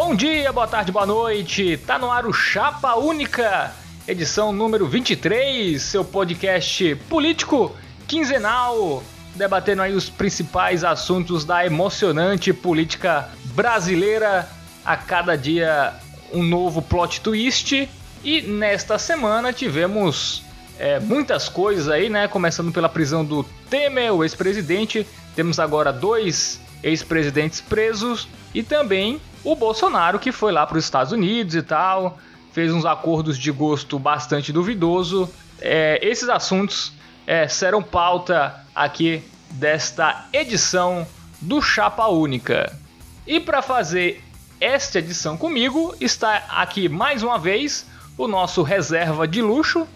Bom dia, boa tarde, boa noite. Tá no ar o Chapa Única, edição número 23, seu podcast político quinzenal, debatendo aí os principais assuntos da emocionante política brasileira. A cada dia um novo plot twist. E nesta semana tivemos é, muitas coisas aí, né? Começando pela prisão do Temer, o ex-presidente. Temos agora dois ex-presidentes presos e também o Bolsonaro que foi lá para os Estados Unidos e tal, fez uns acordos de gosto bastante duvidoso. É, esses assuntos é, serão pauta aqui desta edição do Chapa Única. E para fazer esta edição comigo está aqui mais uma vez o nosso reserva de luxo,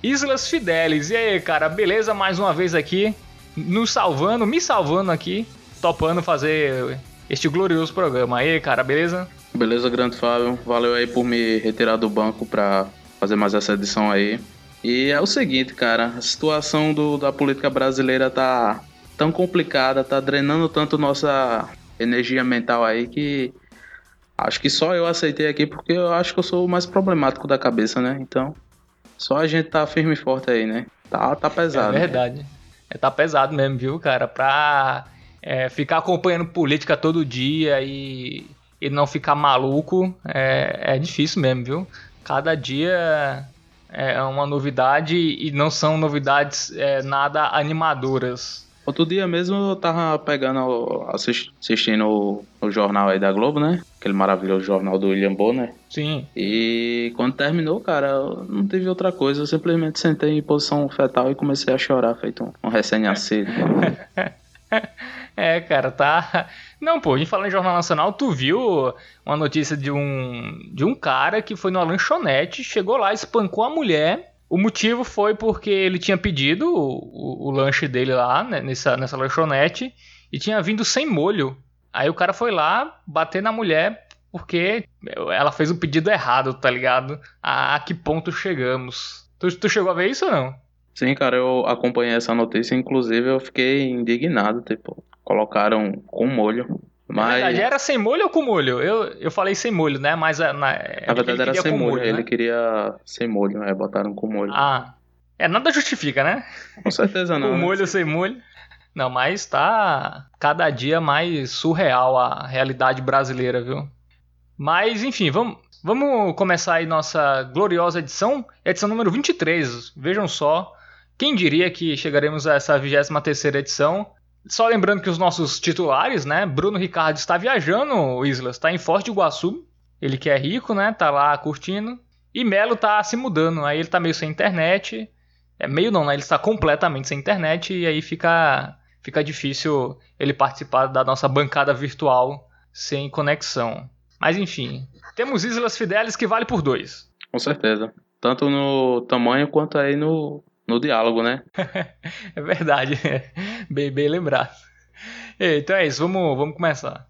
Islas Fidelis. E aí, cara, beleza? Mais uma vez aqui, nos salvando, me salvando aqui, topando fazer este glorioso programa. Aí, cara, beleza? Beleza, grande Fábio. Valeu aí por me retirar do banco pra fazer mais essa edição aí. E é o seguinte, cara, a situação do, da política brasileira tá tão complicada, tá drenando tanto nossa energia mental aí que acho que só eu aceitei aqui porque eu acho que eu sou o mais problemático da cabeça, né? Então, só a gente tá firme e forte aí, né? Tá, tá pesado. É verdade. Né? É, tá pesado mesmo, viu, cara? Pra é, ficar acompanhando política todo dia e, e não ficar maluco é, é difícil mesmo, viu? Cada dia é uma novidade e não são novidades é, nada animadoras. Outro dia mesmo eu tava pegando, assistindo o, o, jornal aí da Globo, né? Aquele maravilhoso jornal do William Bonner. Sim. E quando terminou, cara, não teve outra coisa. Eu simplesmente sentei em posição fetal e comecei a chorar, feito um, um recém-nascido. é, cara, tá. Não, pô, a gente falando em Jornal Nacional, tu viu uma notícia de um, de um cara que foi numa lanchonete, chegou lá, espancou a mulher o motivo foi porque ele tinha pedido o, o, o lanche dele lá, né, nessa, nessa lanchonete, e tinha vindo sem molho. Aí o cara foi lá bater na mulher porque ela fez o pedido errado, tá ligado? A, a que ponto chegamos? Tu, tu chegou a ver isso ou não? Sim, cara, eu acompanhei essa notícia, inclusive eu fiquei indignado, tipo, colocaram com molho. Mas... Na verdade, era sem molho ou com molho? Eu, eu falei sem molho, né? Mas na, na verdade era sem molho, molho né? ele queria sem molho, é, botaram com molho. Ah, é, nada justifica, né? Com certeza não. com né? molho ou sem molho. Não, mas tá cada dia mais surreal a realidade brasileira, viu? Mas, enfim, vamos, vamos começar aí nossa gloriosa edição, edição número 23. Vejam só, quem diria que chegaremos a essa 23 edição só lembrando que os nossos titulares, né? Bruno Ricardo está viajando, Islas, está em Forte Iguaçu. Ele que é rico, né? Tá lá curtindo. E Melo tá se mudando, aí ele tá meio sem internet. É meio não, né? Ele está completamente sem internet e aí fica fica difícil ele participar da nossa bancada virtual sem conexão. Mas enfim, temos Islas Fidelis que vale por dois. Com certeza. Tanto no tamanho quanto aí no, no diálogo, né? é verdade. bem, bem lembrado. Então é isso, vamos, vamos começar.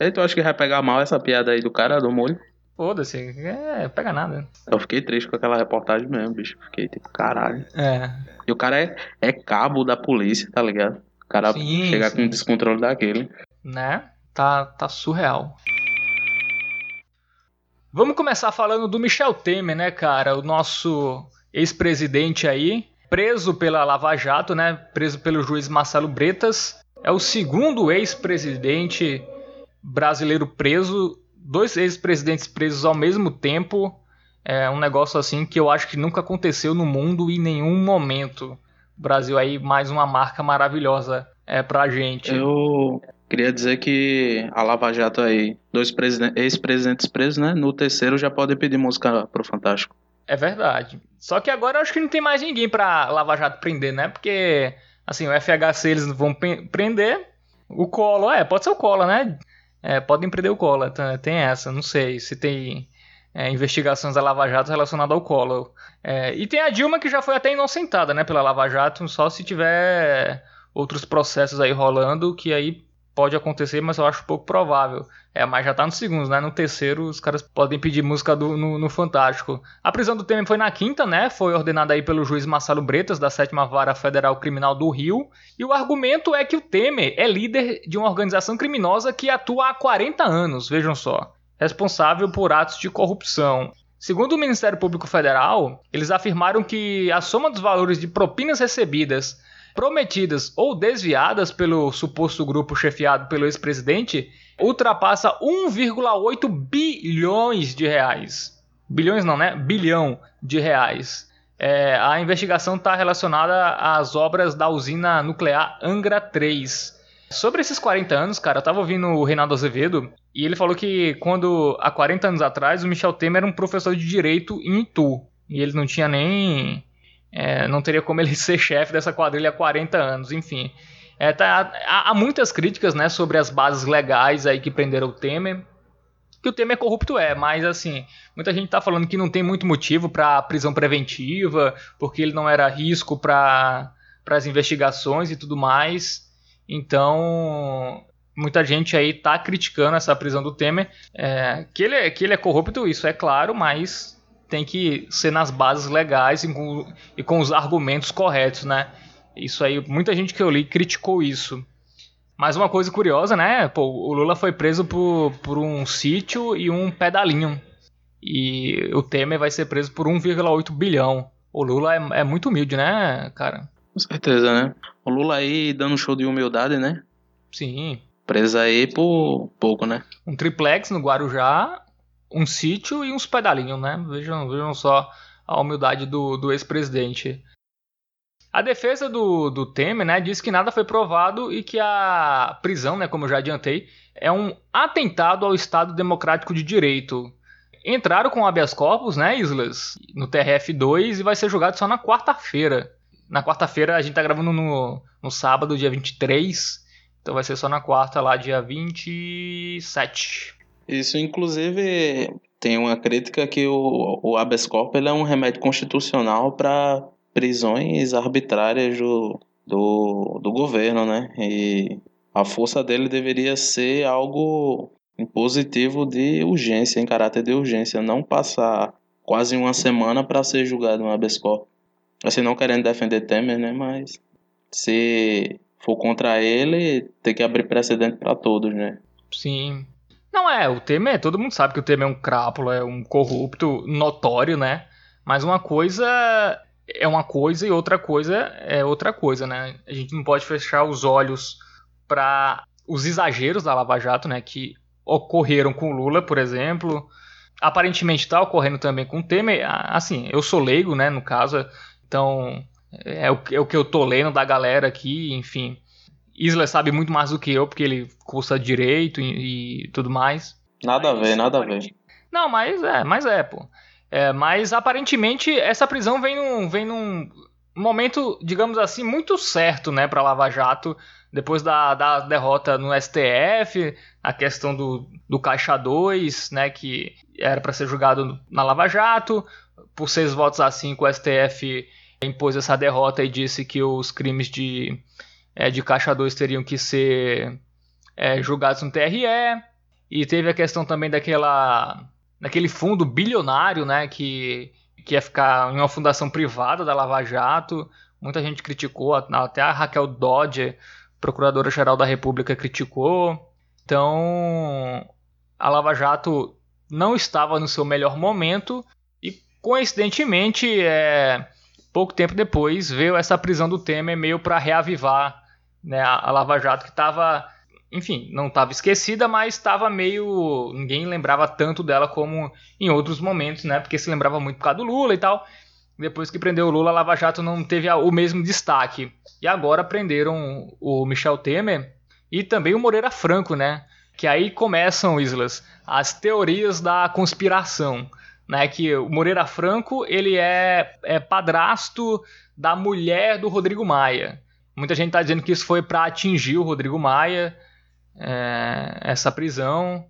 E tu acha que vai pegar mal essa piada aí do cara do molho? Foda-se, é, pega nada. Eu fiquei triste com aquela reportagem mesmo, bicho. Fiquei tipo, caralho. É. E o cara é, é cabo da polícia, tá ligado? O cara sim, chegar sim. com descontrole daquele. Né? Tá, tá surreal. Vamos começar falando do Michel Temer, né, cara? O nosso ex-presidente aí preso pela Lava Jato, né? Preso pelo juiz Marcelo Bretas. É o segundo ex-presidente brasileiro preso, dois ex-presidentes presos ao mesmo tempo. É um negócio assim que eu acho que nunca aconteceu no mundo em nenhum momento. O Brasil aí mais uma marca maravilhosa é pra gente. Eu queria dizer que a Lava Jato aí, dois ex-presidentes presos, né? No terceiro já pode pedir música pro Fantástico. É verdade. Só que agora eu acho que não tem mais ninguém pra Lava Jato prender, né? Porque, assim, o FHC eles vão prender. O Collor, é, pode ser o Collor, né? É, podem prender o Collor, tem essa, não sei se tem é, investigações da Lava Jato relacionadas ao Collor. É, e tem a Dilma que já foi até inocentada, né, pela Lava Jato, só se tiver outros processos aí rolando, que aí pode acontecer, mas eu acho pouco provável. É, mas já tá no segundo, né? No terceiro, os caras podem pedir música do, no, no, Fantástico. A prisão do Temer foi na quinta, né? Foi ordenada aí pelo juiz Marcelo Bretas, da sétima vara federal criminal do Rio. E o argumento é que o Temer é líder de uma organização criminosa que atua há 40 anos, vejam só. responsável por atos de corrupção. Segundo o Ministério Público Federal, eles afirmaram que a soma dos valores de propinas recebidas, prometidas ou desviadas pelo suposto grupo chefiado pelo ex-presidente ultrapassa 1,8 bilhões de reais. Bilhões não, né? Bilhão de reais. É, a investigação está relacionada às obras da usina nuclear Angra 3. Sobre esses 40 anos, cara, eu tava ouvindo o Reinaldo Azevedo e ele falou que quando, há 40 anos atrás, o Michel Temer era um professor de direito em Itu. E ele não tinha nem. É, não teria como ele ser chefe dessa quadrilha há 40 anos, enfim. É, tá, há, há, muitas críticas né, sobre as bases legais aí que prenderam o Temer. Que o Temer corrupto é, mas assim, muita gente está falando que não tem muito motivo para prisão preventiva, porque ele não era risco para as investigações e tudo mais. Então, muita gente aí tá criticando essa prisão do Temer. É, que, ele é, que ele é corrupto, isso é claro, mas tem que ser nas bases legais e com, e com os argumentos corretos, né? Isso aí, muita gente que eu li criticou isso. Mas uma coisa curiosa, né? Pô, o Lula foi preso por, por um sítio e um pedalinho. E o Temer vai ser preso por 1,8 bilhão. O Lula é, é muito humilde, né, cara? Com certeza, né? O Lula aí dando um show de humildade, né? Sim. Presa aí por pouco, né? Um triplex no Guarujá, um sítio e uns pedalinhos, né? Vejam, vejam só a humildade do, do ex-presidente. A defesa do, do Temer né, disse que nada foi provado e que a prisão, né, como eu já adiantei, é um atentado ao Estado Democrático de Direito. Entraram com habeas corpus, né, Islas, no TRF2 e vai ser julgado só na quarta-feira. Na quarta-feira a gente tá gravando no, no sábado, dia 23, então vai ser só na quarta lá, dia 27. Isso, inclusive, tem uma crítica que o, o habeas corpus é um remédio constitucional para prisões arbitrárias do, do, do governo, né? E a força dele deveria ser algo impositivo de urgência, em caráter de urgência, não passar quase uma semana para ser julgado um habeas corpus. Assim, não querendo defender Temer, né? Mas se for contra ele, tem que abrir precedente para todos, né? Sim. Não é, o Temer, todo mundo sabe que o Temer é um crápula, é um corrupto notório, né? Mas uma coisa é uma coisa e outra coisa é outra coisa, né? A gente não pode fechar os olhos para os exageros da Lava Jato, né? Que ocorreram com Lula, por exemplo. Aparentemente está ocorrendo também com o Temer. Assim, eu sou leigo, né? No caso, então é o, é o que eu tô lendo da galera aqui, enfim. Isla sabe muito mais do que eu, porque ele cursa direito e, e tudo mais. Nada a ver, nada a ver. Não, mas é, mas é, pô. É, mas aparentemente essa prisão vem num, vem num momento, digamos assim, muito certo, né, para Lava Jato, depois da, da derrota no STF, a questão do, do Caixa 2, né, que era para ser julgado na Lava Jato, por seis votos a cinco o STF impôs essa derrota e disse que os crimes de, é, de Caixa 2 teriam que ser é, julgados no TRE. E teve a questão também daquela, daquele fundo bilionário né, que, que ia ficar em uma fundação privada da Lava Jato. Muita gente criticou, até a Raquel Dodge, procuradora-geral da República, criticou. Então, a Lava Jato não estava no seu melhor momento e, coincidentemente, é, pouco tempo depois veio essa prisão do Temer meio para reavivar né, a, Lava Jato que estava, enfim, não estava esquecida, mas estava meio ninguém lembrava tanto dela como em outros momentos, né? Porque se lembrava muito por causa do Lula e tal. Depois que prendeu o Lula, a Lava Jato não teve o mesmo destaque. E agora prenderam o Michel Temer e também o Moreira Franco, né? Que aí começam, Islas, as teorias da conspiração né? Que o Moreira Franco ele é, é padrasto da mulher do Rodrigo Maia. Muita gente está dizendo que isso foi para atingir o Rodrigo Maia, é, essa prisão.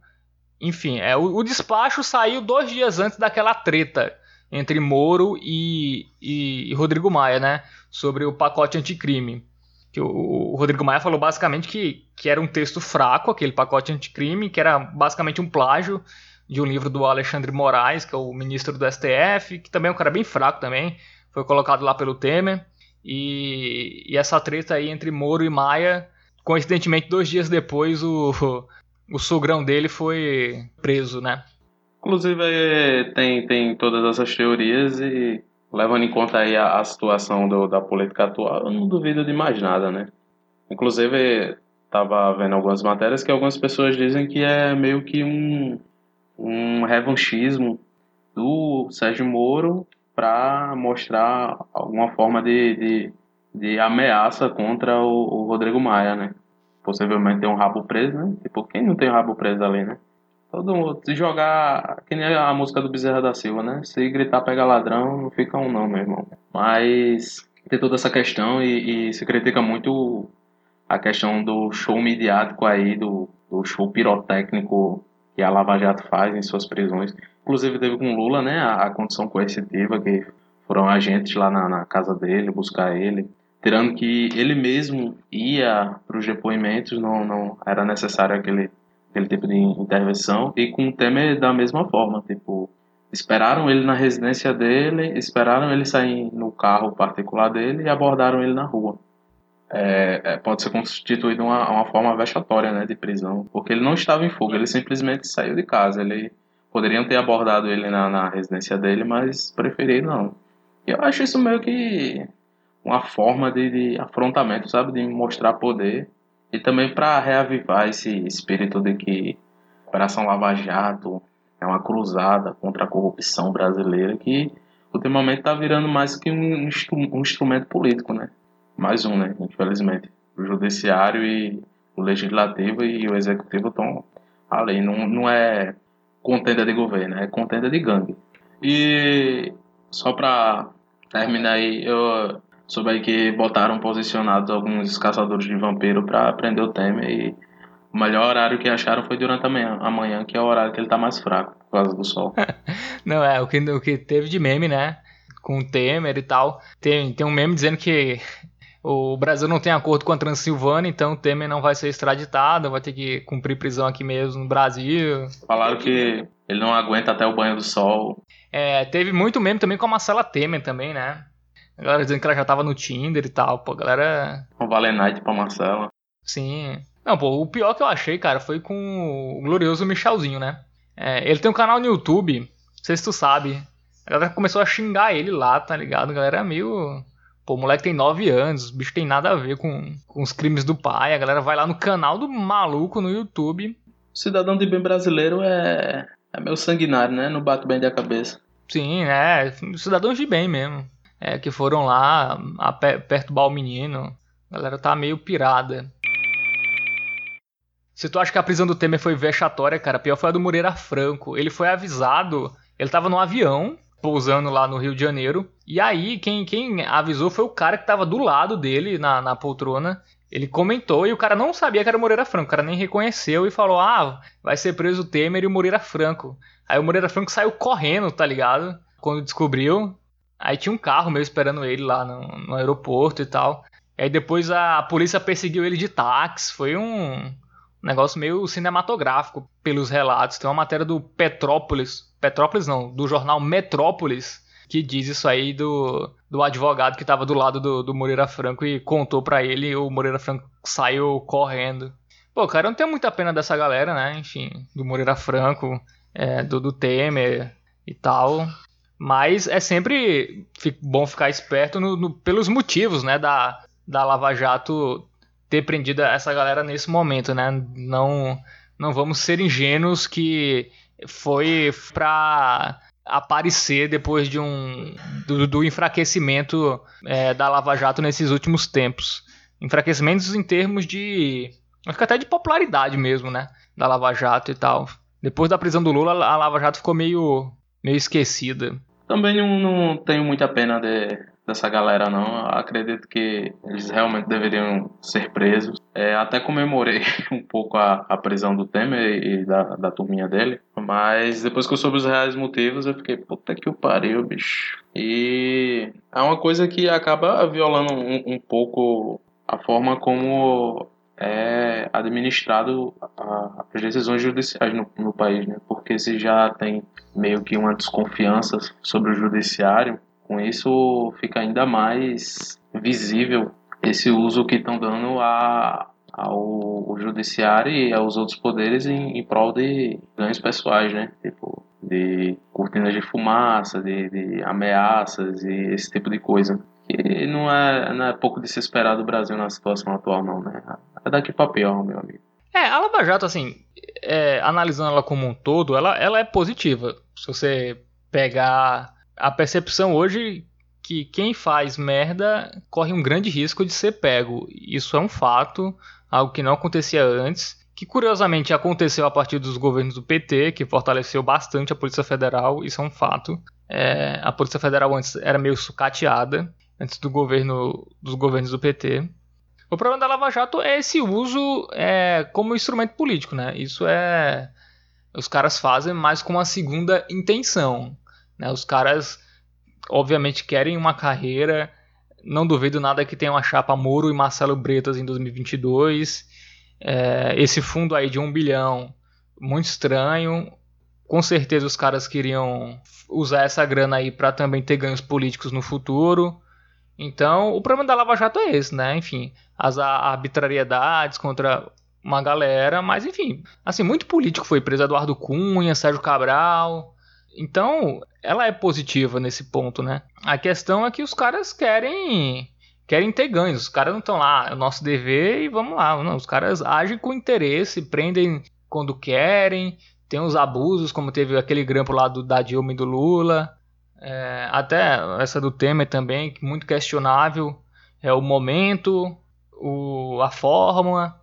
Enfim, é, o, o, despacho saiu dois dias antes daquela treta entre Moro e, e, e Rodrigo Maia, né? Sobre o pacote anticrime. Que o, o, Rodrigo Maia falou basicamente que, que era um texto fraco, aquele pacote anticrime, que era basicamente um plágio de um livro do Alexandre Moraes, que é o ministro do STF, que também é um cara bem fraco também, foi colocado lá pelo Temer. E, e essa treta aí entre Moro e Maia, coincidentemente, dois dias depois, o, o sogrão dele foi preso, né? Inclusive tem, tem todas essas teorias e levando em conta aí a, a situação do, da política atual, eu não duvido de mais nada, né? Inclusive, estava vendo algumas matérias que algumas pessoas dizem que é meio que um, um revanchismo do Sérgio Moro para mostrar alguma forma de, de, de, ameaça contra o, o Rodrigo Maia, né? Possivelmente tem um rabo preso, né? Tipo, quem não tem um rabo preso ali, né? Todo mundo, se jogar, que nem a música do Bezerra da Silva, né? Se gritar pega ladrão, não fica um não, meu irmão. Mas tem toda essa questão e, e se critica muito a questão do show midiático aí, do, do show pirotécnico que a Lava Jato faz em suas prisões. Inclusive teve com Lula, né, a, a condição coercitiva, que foram agentes lá na, na casa dele buscar ele, tirando que ele mesmo ia para os depoimentos, não, não era necessário aquele, aquele tipo de intervenção, e com o Temer da mesma forma, tipo, esperaram ele na residência dele, esperaram ele sair no carro particular dele e abordaram ele na rua é, é, pode ser constituído uma, uma forma vexatória né, de prisão, porque ele não estava em fuga, ele simplesmente saiu de casa. Ele poderiam ter abordado ele na, na residência dele, mas preferiram não. E eu acho isso meio que uma forma de, de afrontamento, sabe, de mostrar poder e também para reavivar esse espírito de que a Operação Lava Jato é uma cruzada contra a corrupção brasileira que ultimamente está virando mais que um, um instrumento político, né? Mais um, né? Infelizmente. O judiciário e o legislativo e o executivo estão além. Não, não é contenda de governo, é contenda de gangue. E só para terminar aí, eu soube aí que botaram posicionados alguns caçadores de vampiro para prender o Temer e o melhor horário que acharam foi durante a manhã, amanhã que é o horário que ele tá mais fraco por causa do sol. não, é, o que, o que teve de meme, né? Com o Temer e tal. Tem, tem um meme dizendo que o Brasil não tem acordo com a Transilvânia, então o Temer não vai ser extraditado, vai ter que cumprir prisão aqui mesmo no Brasil. Falaram que ele não aguenta até o banho do sol. É, teve muito meme também com a Marcela Temer também, né? A galera dizendo que ela já tava no Tinder e tal, pô, a galera... Um Valenite pra Marcela. Sim. Não, pô, o pior que eu achei, cara, foi com o glorioso Michelzinho, né? É, ele tem um canal no YouTube, não sei se tu sabe. A galera começou a xingar ele lá, tá ligado? A galera é meio Pô, o moleque tem 9 anos, o bicho tem nada a ver com, com os crimes do pai. A galera vai lá no canal do maluco no YouTube. Cidadão de bem brasileiro é, é meio sanguinário, né? Não bate bem da cabeça. Sim, é. Cidadãos de bem mesmo. É, que foram lá a perturbar o menino. A galera tá meio pirada. Se tu acha que a prisão do Temer foi vexatória, cara, pior foi a do Moreira Franco. Ele foi avisado, ele tava no avião, pousando lá no Rio de Janeiro. E aí, quem, quem avisou foi o cara que tava do lado dele na, na poltrona. Ele comentou e o cara não sabia que era o Moreira Franco. O cara nem reconheceu e falou: Ah, vai ser preso o Temer e o Moreira Franco. Aí o Moreira Franco saiu correndo, tá ligado? Quando descobriu. Aí tinha um carro meio esperando ele lá no, no aeroporto e tal. E aí depois a polícia perseguiu ele de táxi. Foi um, negócio meio cinematográfico pelos relatos. Tem uma matéria do Petrópolis, Petrópolis não, do jornal Metrópolis, que diz isso aí do, do advogado que estava do lado do, do Moreira Franco e contou para ele e o Moreira Franco saiu correndo. Pô, cara, eu não tenho muita pena dessa galera, né? Enfim, do Moreira Franco, é, do, do Temer e tal. Mas é sempre bom ficar esperto no, no, pelos motivos, né, da, da Lava Jato ter prendido essa galera nesse momento, né? Não, não vamos ser ingênuos que foi para aparecer depois de um do, do enfraquecimento é, da Lava Jato nesses últimos tempos. Enfraquecimentos em termos de acho que até de popularidade mesmo, né? Da Lava Jato e tal. Depois da prisão do Lula, a Lava Jato ficou meio meio esquecida. Também não, não tenho muita pena de dessa galera, não. Acredito que eles realmente deveriam ser presos. É, até comemorei um pouco a, a prisão do Temer e da, da turminha dele. Mas depois que eu soube os reais motivos, eu fiquei, puta que o pariu, bicho. E é uma coisa que acaba violando um, um pouco a forma como é administrado as decisões judiciais no, no país, né? Porque se já tem meio que uma desconfiança sobre o judiciário, com isso fica ainda mais visível esse uso que estão dando a, ao, judiciário e aos outros poderes em, em prol de ganhos pessoais, né? Tipo, de cortinas de fumaça, de, de ameaças e esse tipo de coisa. Que não é, não é pouco de se esperar do Brasil na situação atual, não, né? É daqui pra pior, meu amigo. É, a Lava Jato, assim, é, analisando ela como um todo, ela, ela é positiva. Se você pegar a percepção hoje que quem faz merda corre um grande risco de ser pego. Isso é um fato, algo que não acontecia antes, que curiosamente aconteceu a partir dos governos do PT, que fortaleceu bastante a Polícia Federal, isso é um fato. É, a Polícia Federal antes era meio sucateada, antes do governo dos governos do PT. O problema da Lava Jato é esse uso é, como instrumento político, né? Isso é os caras fazem mais com uma segunda intenção, né? Os caras obviamente querem uma carreira. Não duvido nada que tenha uma chapa Moro e Marcelo Bretas em 2022. É, esse fundo aí de um bilhão, muito estranho. Com certeza os caras queriam usar essa grana aí para também ter ganhos políticos no futuro. Então, o problema da Lava Jato é esse, né? Enfim, as arbitrariedades contra uma galera, mas enfim, assim, muito político foi preso Eduardo Cunha, Sérgio Cabral, então, ela é positiva nesse ponto, né? A questão é que os caras querem querem ter ganhos. Os caras não estão lá, é o nosso dever e vamos lá. Não, os caras agem com interesse, prendem quando querem, tem os abusos, como teve aquele grampo lá do, da Dilma e do Lula. É, até essa do Temer também, muito questionável. É o momento, o, a forma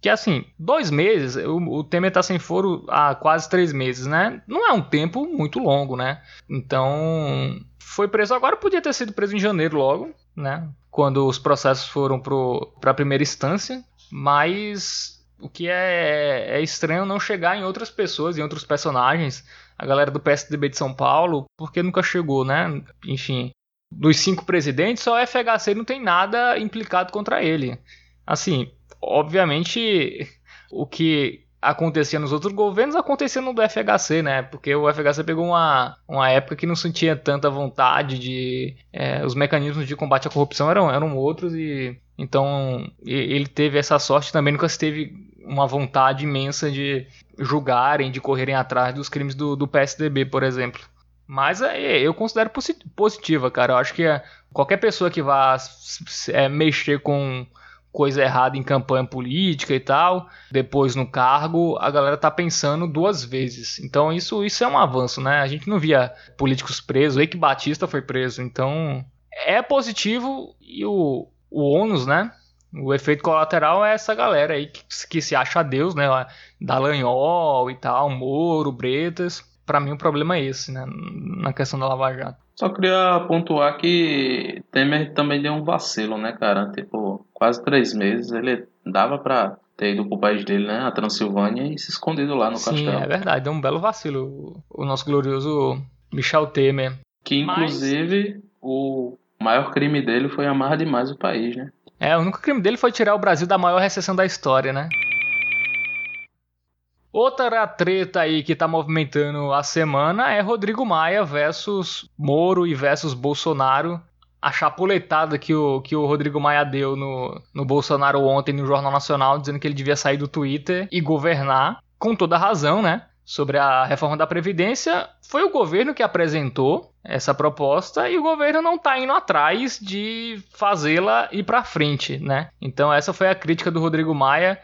que assim, dois meses, o, o Temer tá sem foro há quase três meses, né? Não é um tempo muito longo, né? Então, foi preso agora, podia ter sido preso em janeiro logo, né? Quando os processos foram para a primeira instância, mas o que é, é estranho não chegar em outras pessoas, em outros personagens, a galera do PSDB de São Paulo, porque nunca chegou, né? Enfim, dos cinco presidentes, só o FHC não tem nada implicado contra ele. Assim, obviamente, o que acontecia nos outros governos acontecia no do FHC, né? Porque o FHC pegou uma, uma época que não sentia tanta vontade de. É, os mecanismos de combate à corrupção eram, eram outros e. Então ele teve essa sorte também, nunca teve uma vontade imensa de julgarem, de correrem atrás dos crimes do, do PSDB, por exemplo. Mas é, eu considero positiva, cara. Eu acho que é, qualquer pessoa que vá é, mexer com coisa errada em campanha política e tal, depois no cargo, a galera tá pensando duas vezes. Então isso, isso é um avanço, né? A gente não via políticos presos, o Eike Batista foi preso, então é positivo e o, o ônus, né? O efeito colateral é essa galera aí que, que se acha Deus, né? Dallagnol e tal, Moro, Bretas. Para mim o problema é esse, né? Na questão da Lava Jato. Só queria pontuar que Temer também deu um vacilo, né, cara? Tipo, quase três meses ele dava pra ter ido pro país dele, né, a Transilvânia, e se escondido lá no Sim, castelo. Sim, é verdade, deu um belo vacilo o nosso glorioso Michel Temer. Que, inclusive, Mas... o maior crime dele foi amar demais o país, né? É, o único crime dele foi tirar o Brasil da maior recessão da história, né? Outra treta aí que tá movimentando a semana é Rodrigo Maia versus Moro e versus Bolsonaro. A chapuletada que o, que o Rodrigo Maia deu no, no Bolsonaro ontem no Jornal Nacional, dizendo que ele devia sair do Twitter e governar, com toda razão, né? Sobre a reforma da Previdência, foi o governo que apresentou essa proposta e o governo não está indo atrás de fazê-la ir para frente, né? Então essa foi a crítica do Rodrigo Maia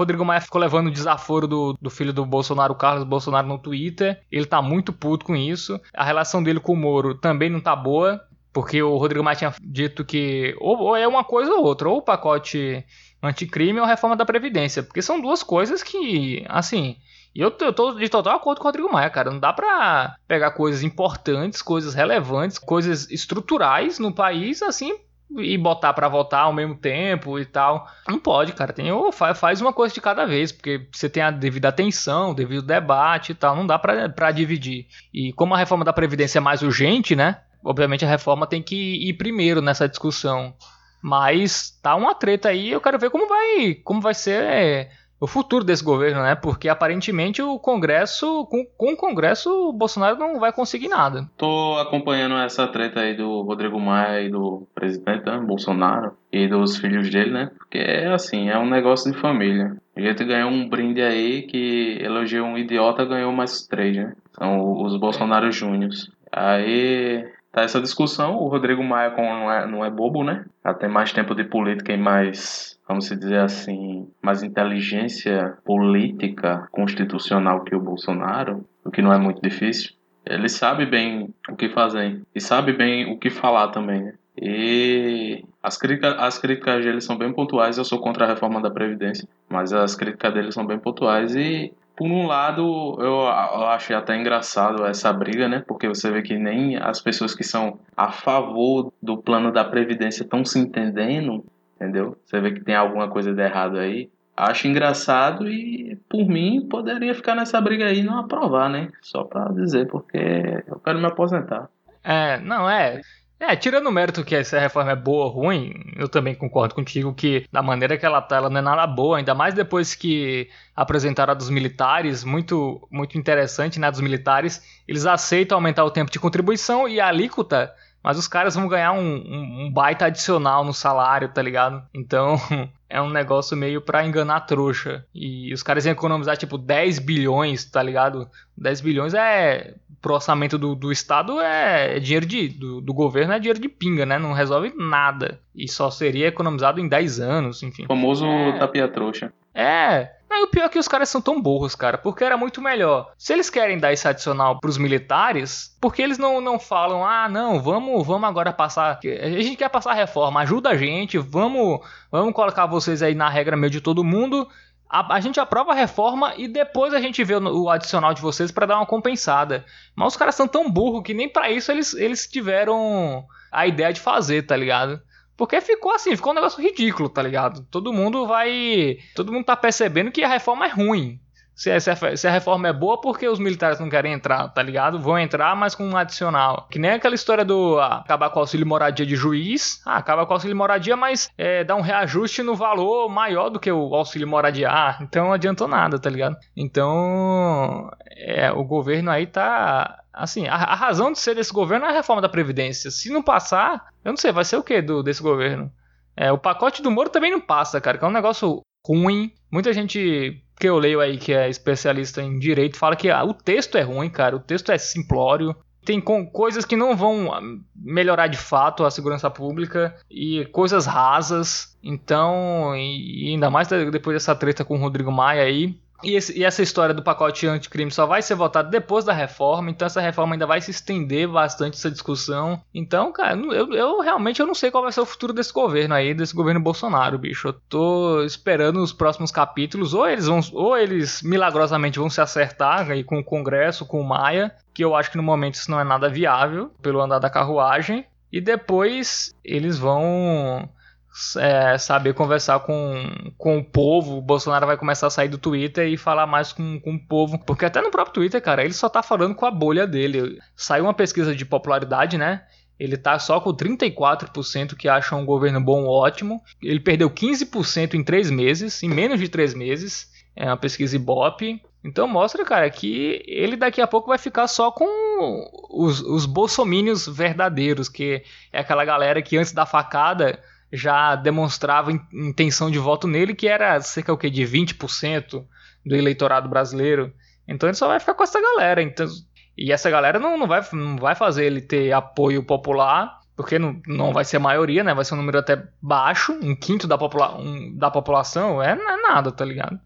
Rodrigo Maia ficou levando o desaforo do, do filho do Bolsonaro, Carlos Bolsonaro, no Twitter. Ele tá muito puto com isso. A relação dele com o Moro também não tá boa. Porque o Rodrigo Maia tinha dito que ou, ou é uma coisa ou outra, ou o pacote anticrime ou a reforma da Previdência. Porque são duas coisas que, assim, eu, eu tô de total acordo com o Rodrigo Maia, cara. Não dá pra pegar coisas importantes, coisas relevantes, coisas estruturais no país, assim, e botar para votar ao mesmo tempo e tal. Não pode, cara. Tem ou faz uma coisa de cada vez, porque você tem a devida atenção, devido debate e tal. Não dá para dividir. E como a reforma da Previdência é mais urgente, né? Obviamente a reforma tem que ir primeiro nessa discussão. Mas tá uma treta aí, eu quero ver como vai, como vai ser o futuro desse governo, né? Porque aparentemente o Congresso, com, com o Congresso, o Bolsonaro não vai conseguir nada. Tô acompanhando essa treta aí do Rodrigo Maia e do presidente né, Bolsonaro e dos filhos dele, né? Porque é assim, é um negócio de família. A gente ganhou um brinde aí que elogiou um idiota, ganhou mais três, né? São os Bolsonaro Júniors. Aí tá essa discussão. O Rodrigo Maia não é, não é bobo, né? Tem mais tempo de política e mais, vamos dizer assim, mais inteligência política constitucional que o Bolsonaro, o que não é muito difícil. Ele sabe bem o que fazer e sabe bem o que falar também. Né? E as críticas, as críticas dele são bem pontuais. Eu sou contra a reforma da Previdência, mas as críticas dele são bem pontuais. E por um lado, eu, achei até engraçado essa briga, né? Porque você vê que nem as pessoas que são a favor do plano da Previdência estão se entendendo, entendeu? Você vê que tem alguma coisa de errado aí. Acho engraçado e, por mim, poderia ficar nessa briga aí e não aprovar, né? Só pra dizer, porque eu quero me aposentar. É, não, é. É, tirando o mérito que essa reforma é boa ou ruim, eu também concordo contigo que da maneira que ela tá, ela não é nada boa, ainda mais depois que apresentaram a dos militares, muito, muito interessante, né, dos militares, eles aceitam aumentar o tempo de contribuição e a alíquota mas os caras vão ganhar um, um, um, baita adicional no salário, tá ligado? Então é um negócio meio pra enganar a trouxa. E os caras iam economizar tipo 10 bilhões, tá ligado? 10 bilhões é. Pro orçamento do, do Estado é, é dinheiro de. Do, do, governo é dinheiro de pinga, né? Não resolve nada. E só seria economizado em 10 anos, enfim. O famoso é... tapia trouxa. É, não, o pior é que os caras são tão burros, cara, porque era muito melhor. Se eles querem dar esse adicional pros militares, por que eles não, não falam, ah, não, vamos, vamos agora passar. A gente quer passar reforma, ajuda a gente, vamos, vamos colocar vocês aí na regra meio de todo mundo. A, a, gente aprova a reforma e depois a gente vê o, o adicional de vocês para dar uma compensada. Mas os caras são tão burros que nem para isso eles, eles tiveram a ideia de fazer, tá ligado? Porque ficou assim, ficou um negócio ridículo, tá ligado? Todo mundo vai. Todo mundo tá percebendo que a reforma é ruim. Se a, se a reforma é boa, porque os militares não querem entrar, tá ligado? Vão entrar, mas com um adicional. Que nem aquela história do ah, acabar com o auxílio moradia de juiz. Ah, acaba com o auxílio moradia, mas é, dá um reajuste no valor maior do que o auxílio moradia. Ah, então não adiantou nada, tá ligado? Então, é, o governo aí tá Assim, a, a, razão de ser desse governo é a reforma da Previdência. Se não passar, eu não sei, vai ser o que desse governo? É, o pacote do Moro também não passa, cara, que é um negócio ruim. Muita gente que eu leio aí que é especialista em direito fala que ah, o texto é ruim, cara, o texto é simplório. Tem coisas que não vão ah, melhorar de fato a segurança pública e coisas rasas. Então, e ainda mais depois dessa treta com o Rodrigo Maia aí, e, esse, e, essa história do pacote anticrime só vai ser votado depois da reforma, então essa reforma ainda vai se estender bastante essa discussão. Então, cara, eu, eu realmente eu não sei qual vai ser o futuro desse governo aí, desse governo Bolsonaro, bicho. Eu tô esperando os próximos capítulos, ou eles vão, ou eles milagrosamente vão se acertar aí com o Congresso, com o Maia, que eu acho que no momento isso não é nada viável pelo andar da carruagem, e depois eles vão é, saber conversar com, com o povo. O Bolsonaro vai começar a sair do Twitter e falar mais com, com o povo. Porque até no próprio Twitter, cara, ele só tá falando com a bolha dele. Saiu uma pesquisa de popularidade, né? Ele tá só com 34% que acham um governo bom ótimo. Ele perdeu 15% em 3 meses, em menos de 3 meses. É uma pesquisa Ibope. Então mostra, cara, que ele daqui a pouco vai ficar só com os, os bolsomínios verdadeiros, que é aquela galera que antes da facada já demonstrava intenção de voto nele, que era cerca o quê? de 20% do eleitorado brasileiro. Então ele só vai ficar com essa galera. Então, e essa galera não, não, vai, não vai fazer ele ter apoio popular, porque não, não vai ser a maioria, né? Vai ser um número até baixo, um quinto da, popula um, da população, é, é nada, tá ligado?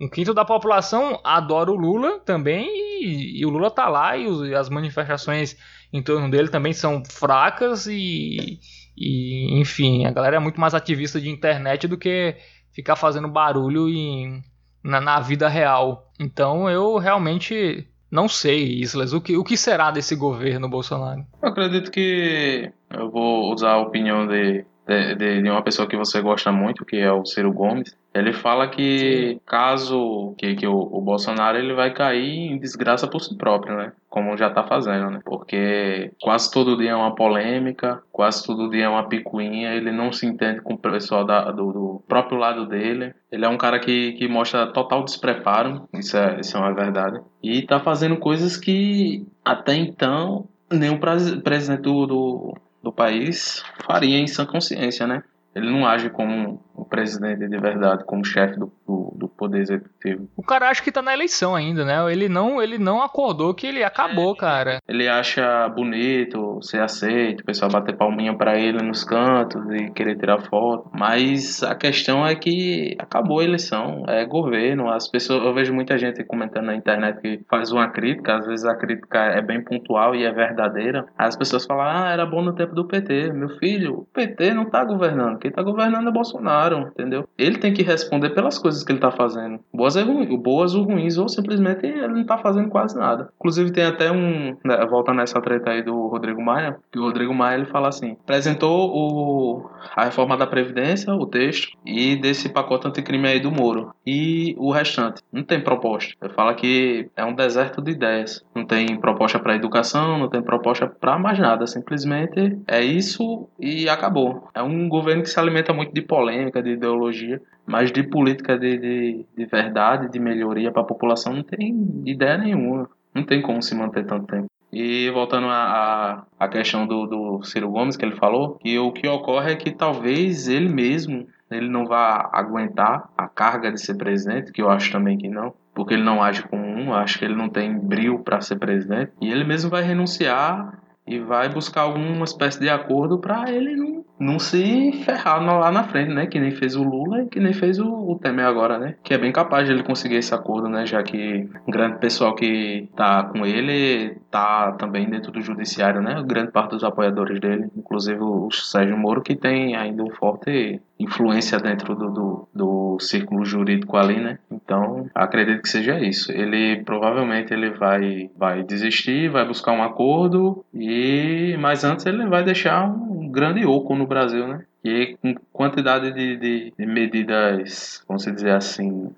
Um quinto da população adora o Lula também, e, e o Lula tá lá, e, os, e as manifestações em torno dele também são fracas e e, enfim, a galera é muito mais ativista de internet do que ficar fazendo barulho em, na, na vida real. Então eu realmente não sei, Islas, o que, o que será desse governo Bolsonaro? Eu acredito que eu vou usar a opinião de, de, de uma pessoa que você gosta muito, que é o Ciro Gomes. Ele fala que caso que, que o, o Bolsonaro ele vai cair em desgraça por si próprio, né? Como já tá fazendo, né? Porque quase todo dia é uma polêmica, quase todo dia é uma picuinha, ele não se entende com o pessoal da, do, do, próprio lado dele. Ele é um cara que, que mostra total despreparo, isso é, isso é uma verdade. E tá fazendo coisas que até então nenhum presidente do, do, do país faria em sã consciência, né? Ele não age como um presidente de verdade, como chefe do, do, do, poder executivo. O cara acha que tá na eleição ainda, né? Ele não, ele não acordou que ele acabou, é, cara. Ele acha bonito ser aceito, o pessoal bater palminha para ele nos cantos e querer tirar foto. Mas a questão é que acabou a eleição, é governo. As pessoas, eu vejo muita gente comentando na internet que faz uma crítica, às vezes a crítica é bem pontual e é verdadeira. As pessoas falam: "Ah, era bom no tempo do PT". Meu filho, o PT não tá governando quem tá governando é Bolsonaro, entendeu? Ele tem que responder pelas coisas que ele tá fazendo. Boas, é ruim, boas ou ruins, ou simplesmente ele não tá fazendo quase nada. Inclusive tem até um. Né, volta nessa treta aí do Rodrigo Maia, que o Rodrigo Maia ele fala assim: apresentou o, a reforma da Previdência, o texto, e desse pacote anticrime aí do Moro. E o restante. Não tem proposta. Ele fala que é um deserto de ideias. Não tem proposta para educação, não tem proposta para mais nada. Simplesmente é isso e acabou. É um governo que se alimenta muito de polêmica, de ideologia, mas de política de, de, de verdade, de melhoria para a população, não tem ideia nenhuma. Não tem como se manter tanto tempo. E voltando à, a questão do, do Ciro Gomes que ele falou, que o que ocorre é que talvez ele mesmo ele não vá aguentar a carga de ser presidente, que eu acho também que não, porque ele não age como um, acho que ele não tem brilho para ser presidente, e ele mesmo vai renunciar e vai buscar alguma espécie de acordo para ele não não se ferrar lá na frente, né? Que nem fez o Lula e que nem fez o, o Temer agora, né? Que é bem capaz de ele conseguir esse acordo, né? Já que grande pessoal que tá com ele tá também dentro do judiciário, né? Grande parte dos apoiadores dele, inclusive o Sérgio Moro, que tem ainda um forte influência dentro do, do, do, círculo jurídico ali, né? Então, acredito que seja isso. Ele provavelmente ele vai, vai desistir, vai buscar um acordo e mas antes ele vai deixar um grande oco no Brasil, né? E com quantidade de, de, de medidas, vamos dizer assim,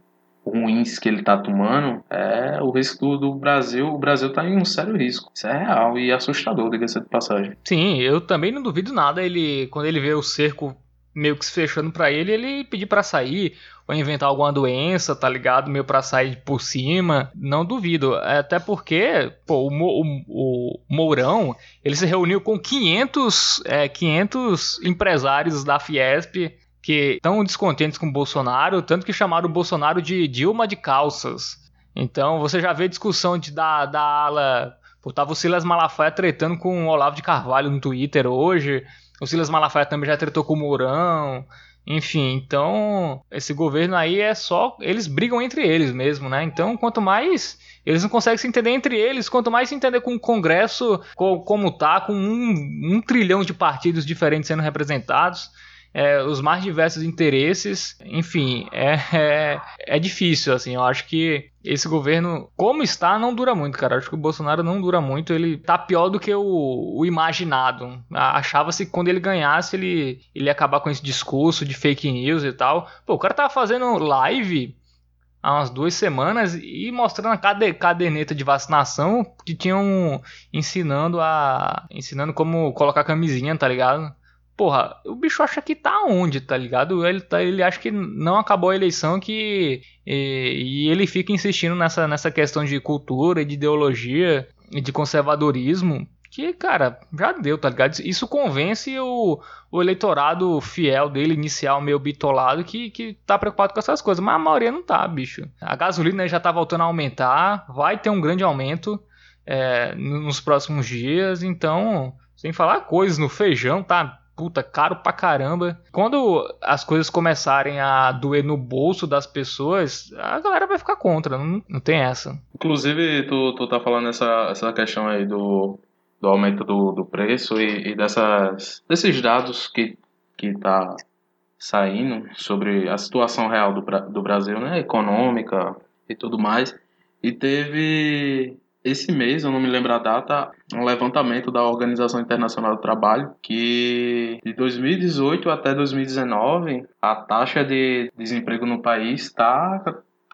ruins que ele está tomando, é o risco do Brasil. O Brasil está em um sério risco. Isso é real e assustador, diga-se de passagem. Sim, eu também não duvido nada. Ele, quando ele vê o cerco meio que se fechando para ele, ele pedir para sair ou inventar alguma doença, tá ligado? Meio para sair por cima. Não duvido. Até porque, pô, o, o, o Mourão, ele se reuniu com 500, é, 500 empresários da Fiesp que estão descontentes com o Bolsonaro, tanto que chamaram o Bolsonaro de Dilma de calças. Então você já vê discussão de, da, da ala. Pô, tava o Silas Malafaia tretando com o Olavo de Carvalho no Twitter hoje. O Silas Malafaia também já tratou com o Mourão. Enfim, então esse governo aí é só. Eles brigam entre eles mesmo, né? Então, quanto mais eles não conseguem se entender entre eles, quanto mais se entender com o Congresso como tá, com um, um trilhão de partidos diferentes sendo representados, é, os mais diversos interesses, enfim, é, é, é, difícil, assim, eu acho que esse governo, como está, não dura muito, cara, eu acho que o Bolsonaro não dura muito, ele tá pior do que o, o imaginado, achava-se que quando ele ganhasse, ele, ele ia acabar com esse discurso de fake news e tal, pô, o cara tava fazendo live há umas duas semanas e mostrando a caderneta de vacinação que tinham ensinando a ensinando como colocar camisinha, tá ligado? Porra, o bicho acha que tá onde, tá ligado? Ele, tá, ele acha que não acabou a eleição que. E, e, ele fica insistindo nessa, nessa questão de cultura, de ideologia e de conservadorismo. Que, cara, já deu, tá ligado? Isso convence o, o eleitorado fiel dele, inicial, meio bitolado, que, que tá preocupado com essas coisas. Mas a maioria não tá, bicho. A gasolina já tá voltando a aumentar, vai ter um grande aumento é, nos próximos dias, então. Sem falar coisas no feijão, tá puta, caro pra caramba. Quando as coisas começarem a doer no bolso das pessoas, a galera vai ficar contra, não, não tem essa. Inclusive, tu, tu tá falando essa, essa questão aí do, do aumento do, do preço e, e dessas, desses dados que, que tá saindo sobre a situação real do, do Brasil, né, econômica e tudo mais. E teve esse mês, eu não me lembro a data, um levantamento da Organização Internacional do Trabalho que de 2018 até 2019 a taxa de desemprego no país está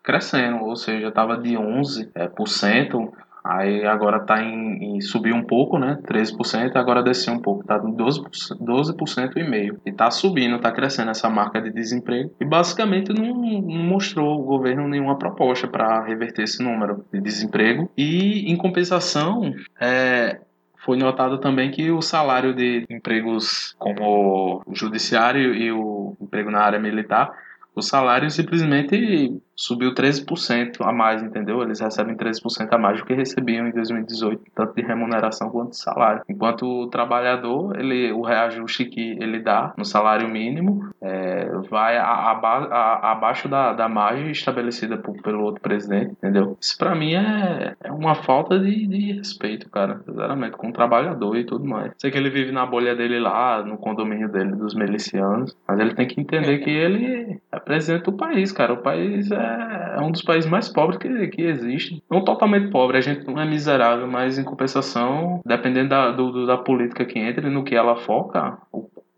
crescendo, ou seja, estava de 11% é, por cento Aí agora tá em, em subir um pouco, né? 13%, agora desceu um pouco, tá em 12%, 12% e meio. E tá subindo, tá crescendo essa marca de desemprego. E basicamente não, não mostrou o governo nenhuma proposta para reverter esse número de desemprego. E em compensação, é, foi notado também que o salário de empregos como o judiciário e o emprego na área militar, o salário simplesmente subiu 13% a mais, entendeu? Eles recebem 13% a mais do que recebiam em 2018, tanto de remuneração quanto de salário. Enquanto o trabalhador, ele, o reajuste que ele dá no salário mínimo é, vai abaixo da, da margem estabelecida por, pelo outro presidente, entendeu? Isso para mim é, é uma falta de, de respeito, cara, sinceramente, com o trabalhador e tudo mais. Sei que ele vive na bolha dele lá, no condomínio dele, dos milicianos, mas ele tem que entender que ele representa o país, cara. O país é é, um dos países mais pobres que, que existe. Não totalmente pobre, a gente não é miserável, mas em compensação, dependendo da, do, da política que entra e no que ela foca,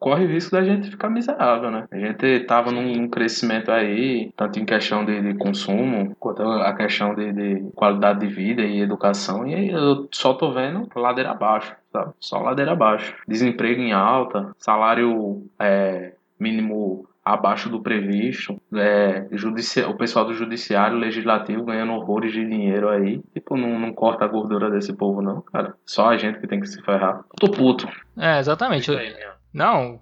corre o risco da gente ficar miserável, né? A gente tava num, crescimento aí, tanto em questão de, de consumo, quanto a questão de, de, qualidade de vida e educação, e eu só tô vendo ladeira abaixo, sabe? Só ladeira abaixo. Desemprego em alta, salário é, mínimo abaixo do previsto, é, o pessoal do judiciário, legislativo ganhando horrores de dinheiro aí, tipo, não, não corta a gordura desse povo não, cara. Só a gente que tem que se ferrar. Tô puto. É, exatamente. não,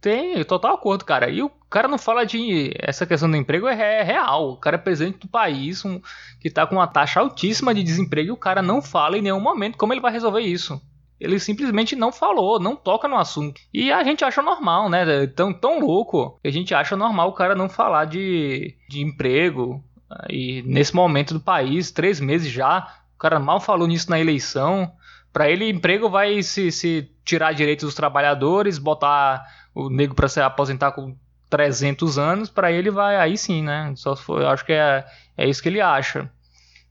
tem total acordo, cara. E o cara não fala de. Essa questão do emprego é, é real. O cara é presidente do país um, que tá com uma taxa altíssima de desemprego e o cara não fala em nenhum momento como ele vai resolver isso. Ele simplesmente não falou, não toca no assunto. E a gente acha normal, né? Tão, tão louco que a gente acha normal o cara não falar de, de emprego. E nesse momento do país, três meses já, o cara mal falou nisso na eleição. Para ele, emprego vai se, se tirar direitos dos trabalhadores, botar o nego para se aposentar com 300 anos. Para ele, vai aí sim, né? Só foi, eu acho que é, é isso que ele acha.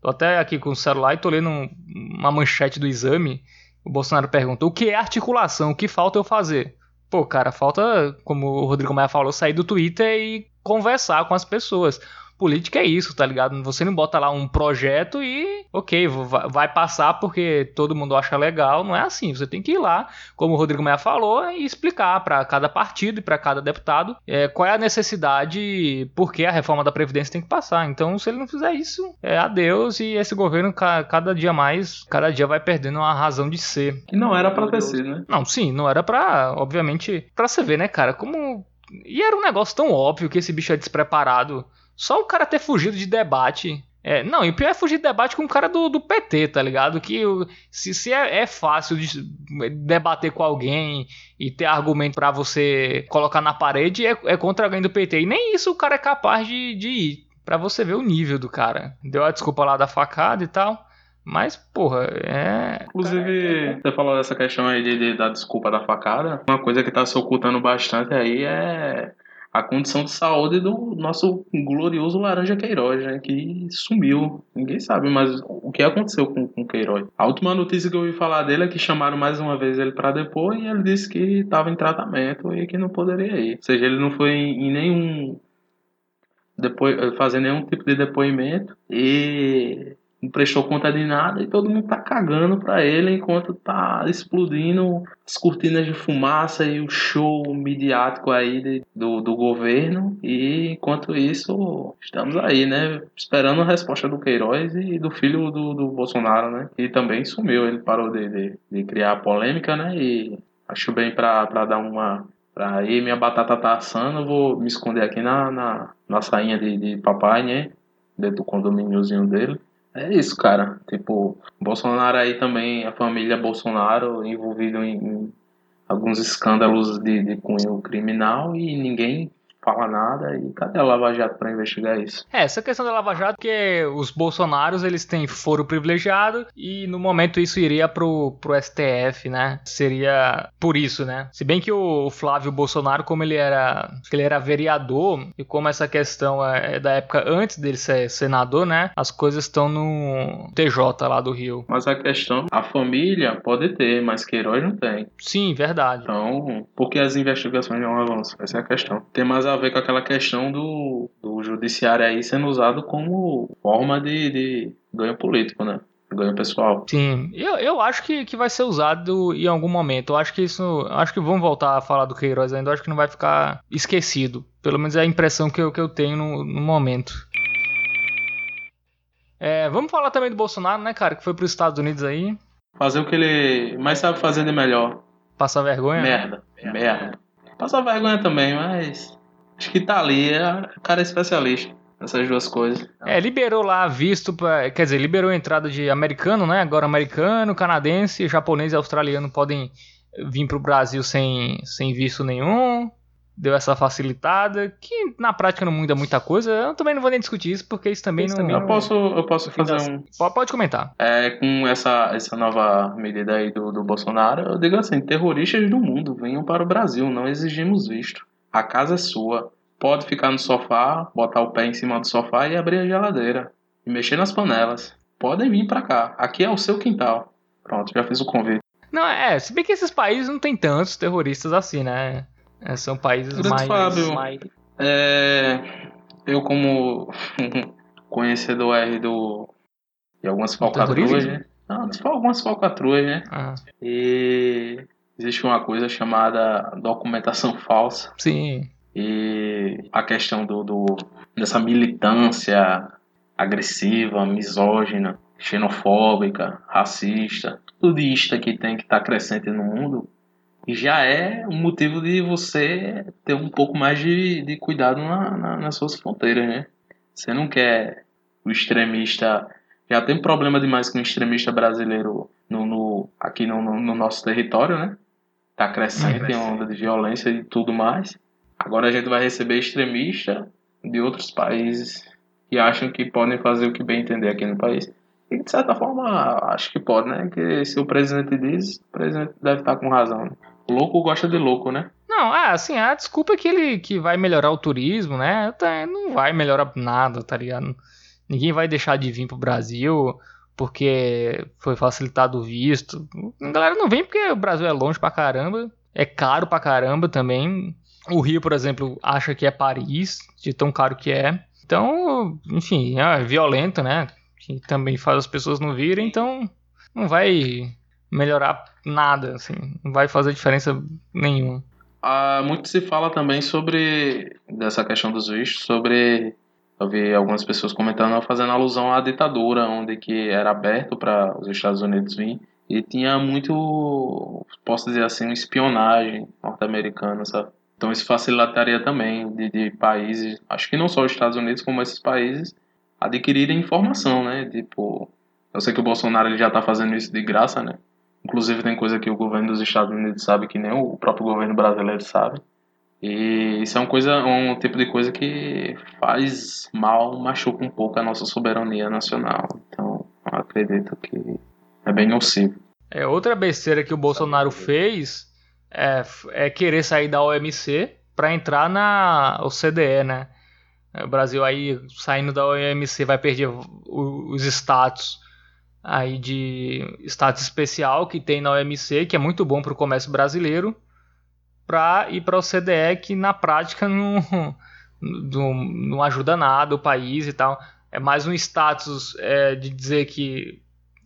Tô até aqui com o celular e tô lendo uma manchete do exame o Bolsonaro pergunta: o que é articulação? O que falta eu fazer? Pô, cara, falta, como o Rodrigo Maia falou, sair do Twitter e conversar com as pessoas política é isso, tá ligado? Você não bota lá um projeto e, ok, vai passar porque todo mundo acha legal. Não é assim. Você tem que ir lá, como o Rodrigo Maia falou, e explicar para cada partido e para cada deputado é, qual é a necessidade, por que a reforma da Previdência tem que passar. Então, se ele não fizer isso, é adeus e esse governo, cada dia mais, cada dia vai perdendo a razão de ser. Que não era para ter sido, né? Não, sim, não era para, obviamente, para você ver, né, cara, como. E era um negócio tão óbvio que esse bicho é despreparado só o cara ter fugido de debate. É, não, e o pior é fugir de debate com o cara do, do PT, tá ligado? Que se, se é, é, fácil de debater com alguém e ter argumento para você colocar na parede, é, é, contra alguém do PT. E nem isso o cara é capaz de, de ir. Pra você ver o nível do cara. Deu a desculpa lá da facada e tal. Mas, porra, é. Inclusive, você falou dessa questão aí de, de, da desculpa da facada. Uma coisa que tá se ocultando bastante aí é a condição de saúde do nosso glorioso Laranja Queiroz, né, que sumiu. Ninguém sabe mais o que aconteceu com, com Queiroz. A última notícia que eu ouvi falar dele é que chamaram mais uma vez ele para depor e ele disse que estava em tratamento e que não poderia ir. Ou seja, ele não foi em, em nenhum depo... fazer nenhum tipo de depoimento e não prestou conta de nada e todo mundo tá cagando pra ele enquanto tá explodindo as cortinas de fumaça e o show midiático aí de, do, do governo. E enquanto isso, estamos aí, né? Esperando a resposta do Queiroz e do filho do, do Bolsonaro, né? Que também sumiu, ele parou de, de, de criar polêmica, né? E acho bem pra dar uma. Pra aí minha batata tá assando, eu vou me esconder aqui na, na, na sainha de, de papai, né? Dentro do condomíniozinho dele. É isso, cara. Tipo, Bolsonaro aí também, a família Bolsonaro envolvido em, em alguns escândalos de, de cunho criminal e ninguém fala nada. E cadê a Lava Jato para investigar isso? É, essa questão da Lava Jato, que os bolsonaros eles têm foro privilegiado e no momento isso iria pro, pro STF, né? Seria por isso, né? Se bem que o Flávio Bolsonaro, como ele era, ele era vereador e como essa questão é, é da época antes dele ser senador, né? As coisas estão no TJ lá do Rio. Mas a questão, a família pode ter, mas Queiroz não tem. Sim, verdade. Então, por que as investigações não avançam? Essa é a questão. Tem mais a ver com aquela questão do, do judiciário aí sendo usado como forma de, de ganho político, né? ganho pessoal. Sim, eu, eu acho que, que vai ser usado em algum momento. Eu acho que isso. Acho que vamos voltar a falar do Queiroz ainda. Eu acho que não vai ficar esquecido. Pelo menos é a impressão que eu, que eu tenho no, no momento. É, vamos falar também do Bolsonaro, né, cara? Que foi para os Estados Unidos aí. Fazer o que ele mais sabe fazer de melhor. Passar vergonha? Merda. Né? Merda. Passar vergonha também, mas. Acho que tá ali. É, o cara é especialista nessas duas coisas. É, liberou lá visto pra, Quer dizer, liberou a entrada de americano, né? Agora americano, canadense, japonês e australiano podem vir pro Brasil sem, sem visto nenhum deu essa facilitada, que na prática não muda muita coisa. Eu também não vou nem discutir isso, porque isso também isso não. Eu posso, eu posso fazer um. Pode comentar. É, com essa, essa nova medida aí do, do Bolsonaro, eu digo assim: terroristas do mundo venham para o Brasil, não exigimos visto. A casa é sua. Pode ficar no sofá, botar o pé em cima do sofá e abrir a geladeira. E mexer nas panelas. Podem vir para cá. Aqui é o seu quintal. Pronto, já fiz o convite. Não, é, se bem que esses países não tem tantos terroristas assim, né? É, são países mais, Fábio, mais... É, eu como conhecedor aí do de algumas falcatruas, né? Não, algumas falcatruas, né? Ah. E existe uma coisa chamada documentação falsa. Sim. E a questão do, do dessa militância agressiva, misógina, xenofóbica, racista, tudo isto que tem que estar tá crescente no mundo, já é um motivo de você ter um pouco mais de, de cuidado na, na, nas suas fronteiras, né? Você não quer o extremista. Já tem problema demais com o extremista brasileiro no, no aqui no, no, no, nosso território, né? Tá crescendo, tem onda de violência e tudo mais. Agora a gente vai receber extremista de outros países que acham que podem fazer o que bem entender aqui no país. E de certa forma, acho que pode, né? Que se o presidente diz, o presidente deve estar com razão. Né? Louco gosta de louco, né? Não, é, assim, a desculpa é que ele que vai melhorar o turismo, né? Tá, não vai melhorar nada, tá ligado? Ninguém vai deixar de vir pro Brasil porque foi facilitado o visto. A galera não vem porque o Brasil é longe pra caramba, é caro pra caramba também. O Rio, por exemplo, acha que é Paris, de tão caro que é. Então, enfim, é violento, né? Que também faz as pessoas não virem, então não vai melhorar nada, assim, não vai fazer diferença nenhuma. Ah, muito se fala também sobre dessa questão dos vistos, sobre eu vi algumas pessoas comentando, fazendo alusão à ditadura, onde que era aberto para os Estados Unidos vir e tinha muito, posso dizer assim, espionagem norte-americana, sabe? Então isso facilitaria também de, de, países, acho que não só os Estados Unidos, como esses países, adquirirem informação, né? Tipo, eu sei que o Bolsonaro ele já está fazendo isso de graça, né? Inclusive tem coisa que o governo dos Estados Unidos sabe que nem o próprio governo brasileiro sabe. E isso é uma coisa, um tipo de coisa que faz mal, machuca um pouco a nossa soberania nacional. Então, acredito que é bem nocivo. É outra besteira que o Bolsonaro fez é, é querer sair da OMC para entrar na OCDE, né? O Brasil aí saindo da OMC vai perder os status aí de status especial que tem na OMC, que é muito bom para o comércio brasileiro, para ir para o CDE, que na prática não, não, não, ajuda nada o país e tal. É mais um status é, de dizer que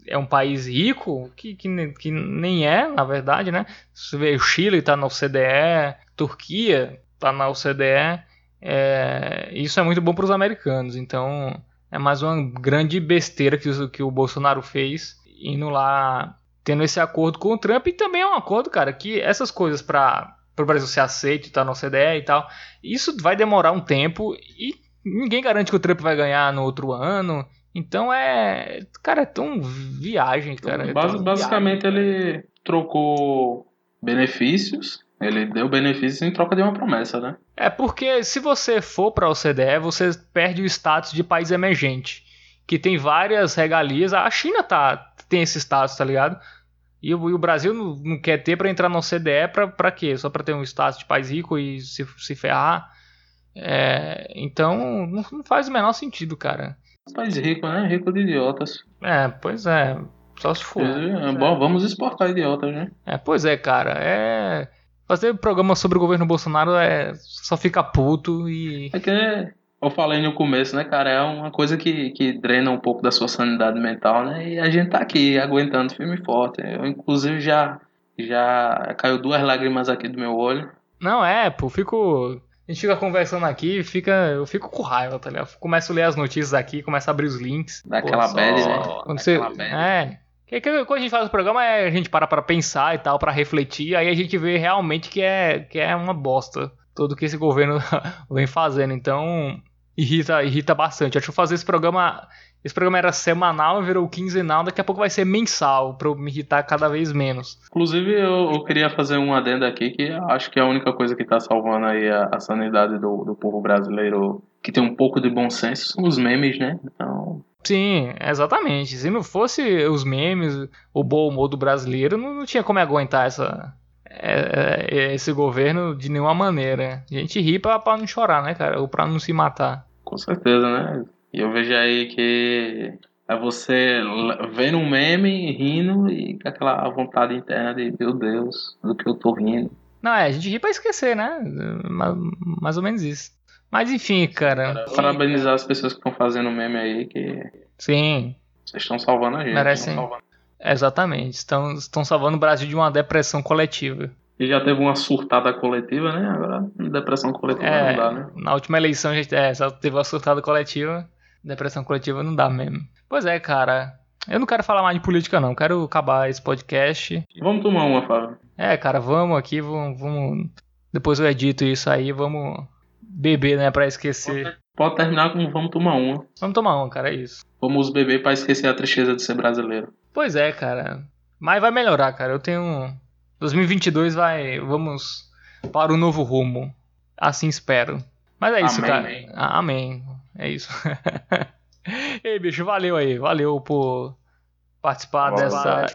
é um país rico, que, que, que nem é, na verdade, né? Você vê, o Chile está na OCDE, Turquia está na OCDE, é, isso é muito bom para os americanos, então é mais uma grande besteira que o, que o Bolsonaro fez, indo lá, tendo esse acordo com o Trump. E também é um acordo, cara, que essas coisas para o Brasil ser aceito e tá no CDE e tal, isso vai demorar um tempo e ninguém garante que o Trump vai ganhar no outro ano. Então é. Cara, é tão viagem, cara. É Bas, basicamente viagem, ele trocou benefícios Ele deu benefício em troca de uma promessa, né? É porque se você for para a OCDE, você perde o status de país emergente, que tem várias regalias. A China tá tem esse status, tá ligado? E o, e o Brasil não, não, quer ter para entrar na OCDE pra, pra quê? Só para ter um status de país rico e se, se ferrar. É, então não, não faz o menor sentido, cara. País rico, né? Rico de idiotas. É, pois é. Só se for. É, bom, vamos exportar idiotas, né? É, pois é, cara. É. Fazer programa sobre o governo Bolsonaro é só fica puto e. É que eu falei no começo, né, cara? É uma coisa que, que drena um pouco da sua sanidade mental, né? E a gente tá aqui aguentando firme e forte. Eu, inclusive, já, já caiu duas lágrimas aqui do meu olho. Não, é, pô, fico. A gente fica conversando aqui, fica, eu fico com raiva, tá ligado? Começo a ler as notícias aqui, começo a abrir os links. Daquela bad, né? Quando você. É, que, que, quando a gente faz o programa, é, a gente para para pensar e tal, para refletir, aí a gente vê realmente que é, que é uma bosta tudo que esse governo vem fazendo. Então, irrita, irrita bastante. Acho que fazer esse programa. Esse programa era semanal, virou quinzenal, daqui a pouco vai ser mensal, pra eu me irritar cada vez menos. Inclusive, eu, eu queria fazer um adendo aqui, que acho que é a única coisa que tá salvando aí a, a sanidade do, do povo brasileiro, que tem um pouco de bom senso, são os memes, né? Então, Sim, exatamente. Se não fosse os memes, o bom humor do brasileiro, não, não tinha como aguentar essa, é, é, esse governo de nenhuma maneira. A gente ri pra, pra não chorar, né, cara? Ou pra não se matar. Com certeza, né? E eu vejo aí que é você vendo um meme, rindo e com aquela vontade interna de, meu Deus, do que eu tô rindo. Não, é, a gente ri pra esquecer, né? Mais, mais ou menos isso. Mas enfim, cara. Parabenizar as pessoas que estão fazendo meme aí, que. Sim. Vocês estão salvando a gente. Merecem. Salvando. Exatamente. Estão, estão salvando o Brasil de uma depressão coletiva. E já teve uma surtada coletiva, né? Agora, depressão coletiva é, não dá, né? Na última eleição a gente é, só teve uma surtada coletiva. Depressão coletiva não dá mesmo. Pois é, cara. Eu não quero falar mais de política, não. Quero acabar esse podcast. Vamos tomar uma, Fábio. É, cara, vamos aqui, vamos, vamos. Depois eu edito isso aí, vamos beber, né, pra esquecer. Pode terminar com vamos tomar uma. Vamos tomar uma, cara, é isso. Vamos beber pra esquecer a tristeza de ser brasileiro. Pois é, cara. Mas vai melhorar, cara. Eu tenho. 2022 vai. Vamos para o novo rumo. Assim espero. Mas é isso, amém, cara. Amém. Ah, amém. É isso. Ei, bicho, valeu aí. Valeu por participar Boa, dessa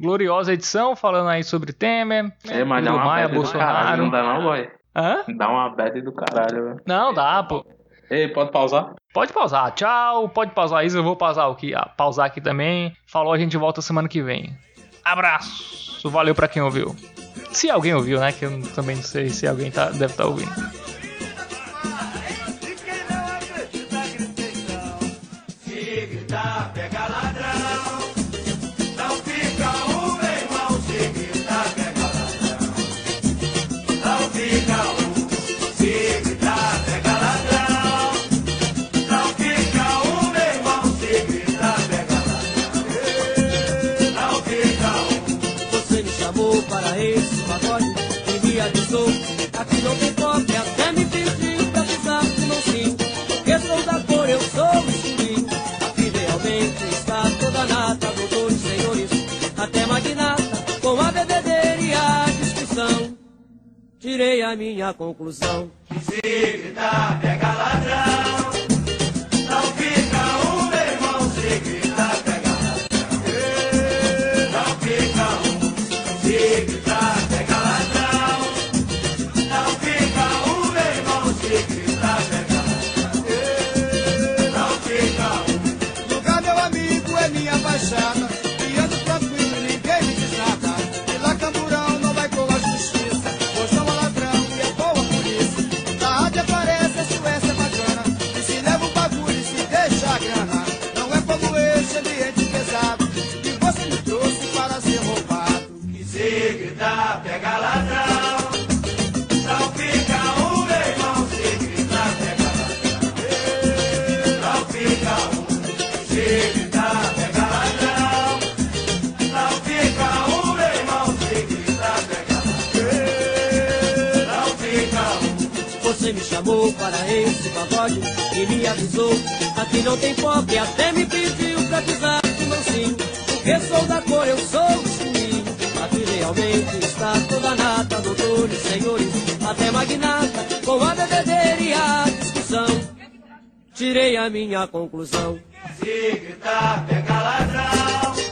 gloriosa edição, falando aí sobre Temer, é, mas dá uma Maia, Bolsonaro. Caralho, não dá não, boy. Hã? Dá uma bad do caralho, velho. Não, dá, pô. Ei, pode pausar? Pode pausar. Tchau. Pode pausar isso. Eu vou pausar aqui, pausar aqui também. Falou, a gente volta semana que vem. Abraço. Valeu para quem ouviu. Se alguém ouviu, né? Que eu também não sei se alguém tá, deve estar tá ouvindo. A minha conclusão. Se gritar, pega ladrão. Para esse pagode e me avisou. Aqui não tem pobre, até me pediu pra pisar de mansinho. Porque sou da cor, eu sou escurinho. Aqui realmente está toda nata, doutores, senhores, até magnata, com a bebedeira e a discussão. Tirei a minha conclusão. Se gritar, pega ladrão.